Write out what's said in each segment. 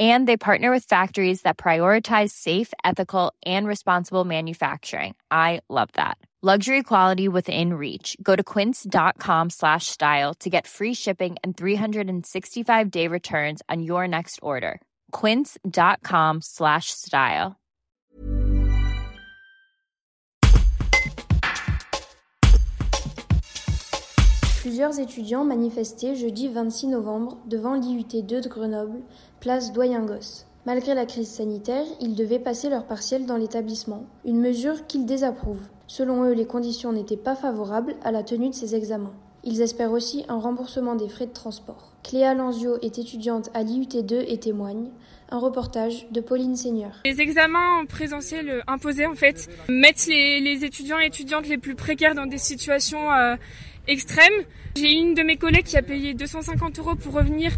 And they partner with factories that prioritize safe, ethical, and responsible manufacturing. I love that. Luxury quality within reach. Go to quince.com slash style to get free shipping and 365 day returns on your next order. Quince.com slash style. Plusieurs étudiants manifestaient jeudi 26 novembre devant l'IUT 2 de Grenoble, place Doyen-Gosse. Malgré la crise sanitaire, ils devaient passer leur partiel dans l'établissement, une mesure qu'ils désapprouvent. Selon eux, les conditions n'étaient pas favorables à la tenue de ces examens. Ils espèrent aussi un remboursement des frais de transport. Cléa Lanzio est étudiante à l'IUT2 et témoigne. Un reportage de Pauline Seigneur. Les examens en présentiel imposés, en fait, mettent les, étudiants et étudiantes les plus précaires dans des situations euh, extrêmes. J'ai une de mes collègues qui a payé 250 euros pour revenir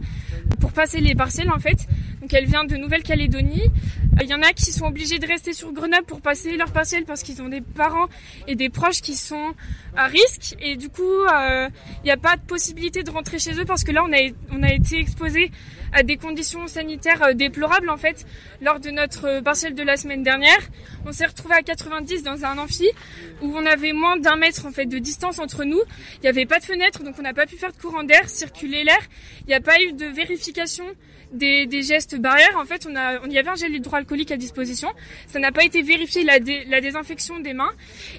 pour passer les partiels en fait. Donc elle vient de Nouvelle-Calédonie. Euh, il y en a qui sont obligés de rester sur Grenoble pour passer leurs partiels parce qu'ils ont des parents et des proches qui sont à risque et du coup euh, il n'y a pas de possibilité de rentrer chez eux parce que là on a, on a été exposé à des conditions sanitaires euh, déplorables en fait lors de notre partiel de la semaine dernière. On s'est retrouvé à 90 dans un amphi où on avait moins d'un mètre en fait de distance entre nous. Il n'y avait pas de fenêtre donc on n'a pas pu faire de courant d'air, circuler l'air. Il n'y a pas eu de vérification des, des, gestes barrières. En fait, on, a, on y avait un gel hydroalcoolique à disposition. Ça n'a pas été vérifié la, désinfection des mains.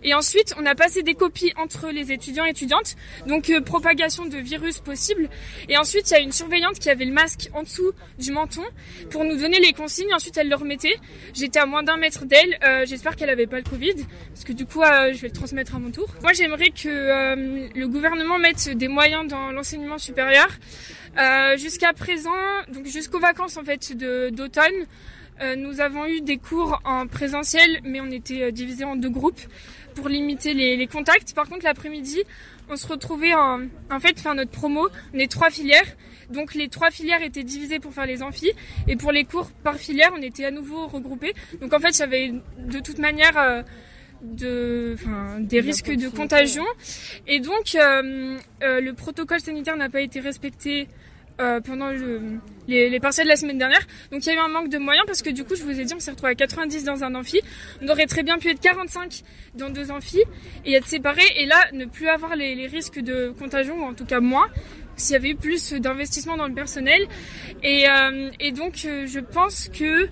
Et ensuite, on a passé des copies entre les étudiants et étudiantes. Donc, euh, propagation de virus possible. Et ensuite, il y a une surveillante qui avait le masque en dessous du menton pour nous donner les consignes. Ensuite, elle le remettait. J'étais à moins d'un mètre d'elle. Euh, J'espère qu'elle avait pas le Covid. Parce que du coup, euh, je vais le transmettre à mon tour. Moi, j'aimerais que le gouvernement mette des moyens dans l'enseignement supérieur. Jusqu'à présent, donc jusqu'aux vacances en fait d'automne, euh, nous avons eu des cours en présentiel, mais on était euh, divisés en deux groupes pour limiter les, les contacts. Par contre, l'après-midi, on se retrouvait en, en fait faire notre promo. On est trois filières, donc les trois filières étaient divisées pour faire les amphis, et pour les cours par filière, on était à nouveau regroupés. Donc en fait, j'avais de toute manière euh, de, enfin, des risques de contagion. Et donc, euh, euh, le protocole sanitaire n'a pas été respecté euh, pendant le, les, les partiels de la semaine dernière. Donc il y a eu un manque de moyens parce que du coup, je vous ai dit, on s'est retrouvé à 90 dans un amphi. On aurait très bien pu être 45 dans deux amphis et être séparés. Et là, ne plus avoir les, les risques de contagion, ou en tout cas moins s'il y avait eu plus d'investissement dans le personnel. Et, euh, et donc, euh, je pense que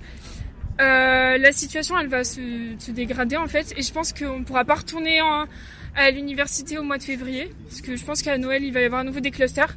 euh, la situation, elle va se, se, dégrader en fait. Et je pense qu'on ne pourra pas retourner en, à l'université au mois de février. Parce que je pense qu'à Noël, il va y avoir à nouveau des clusters.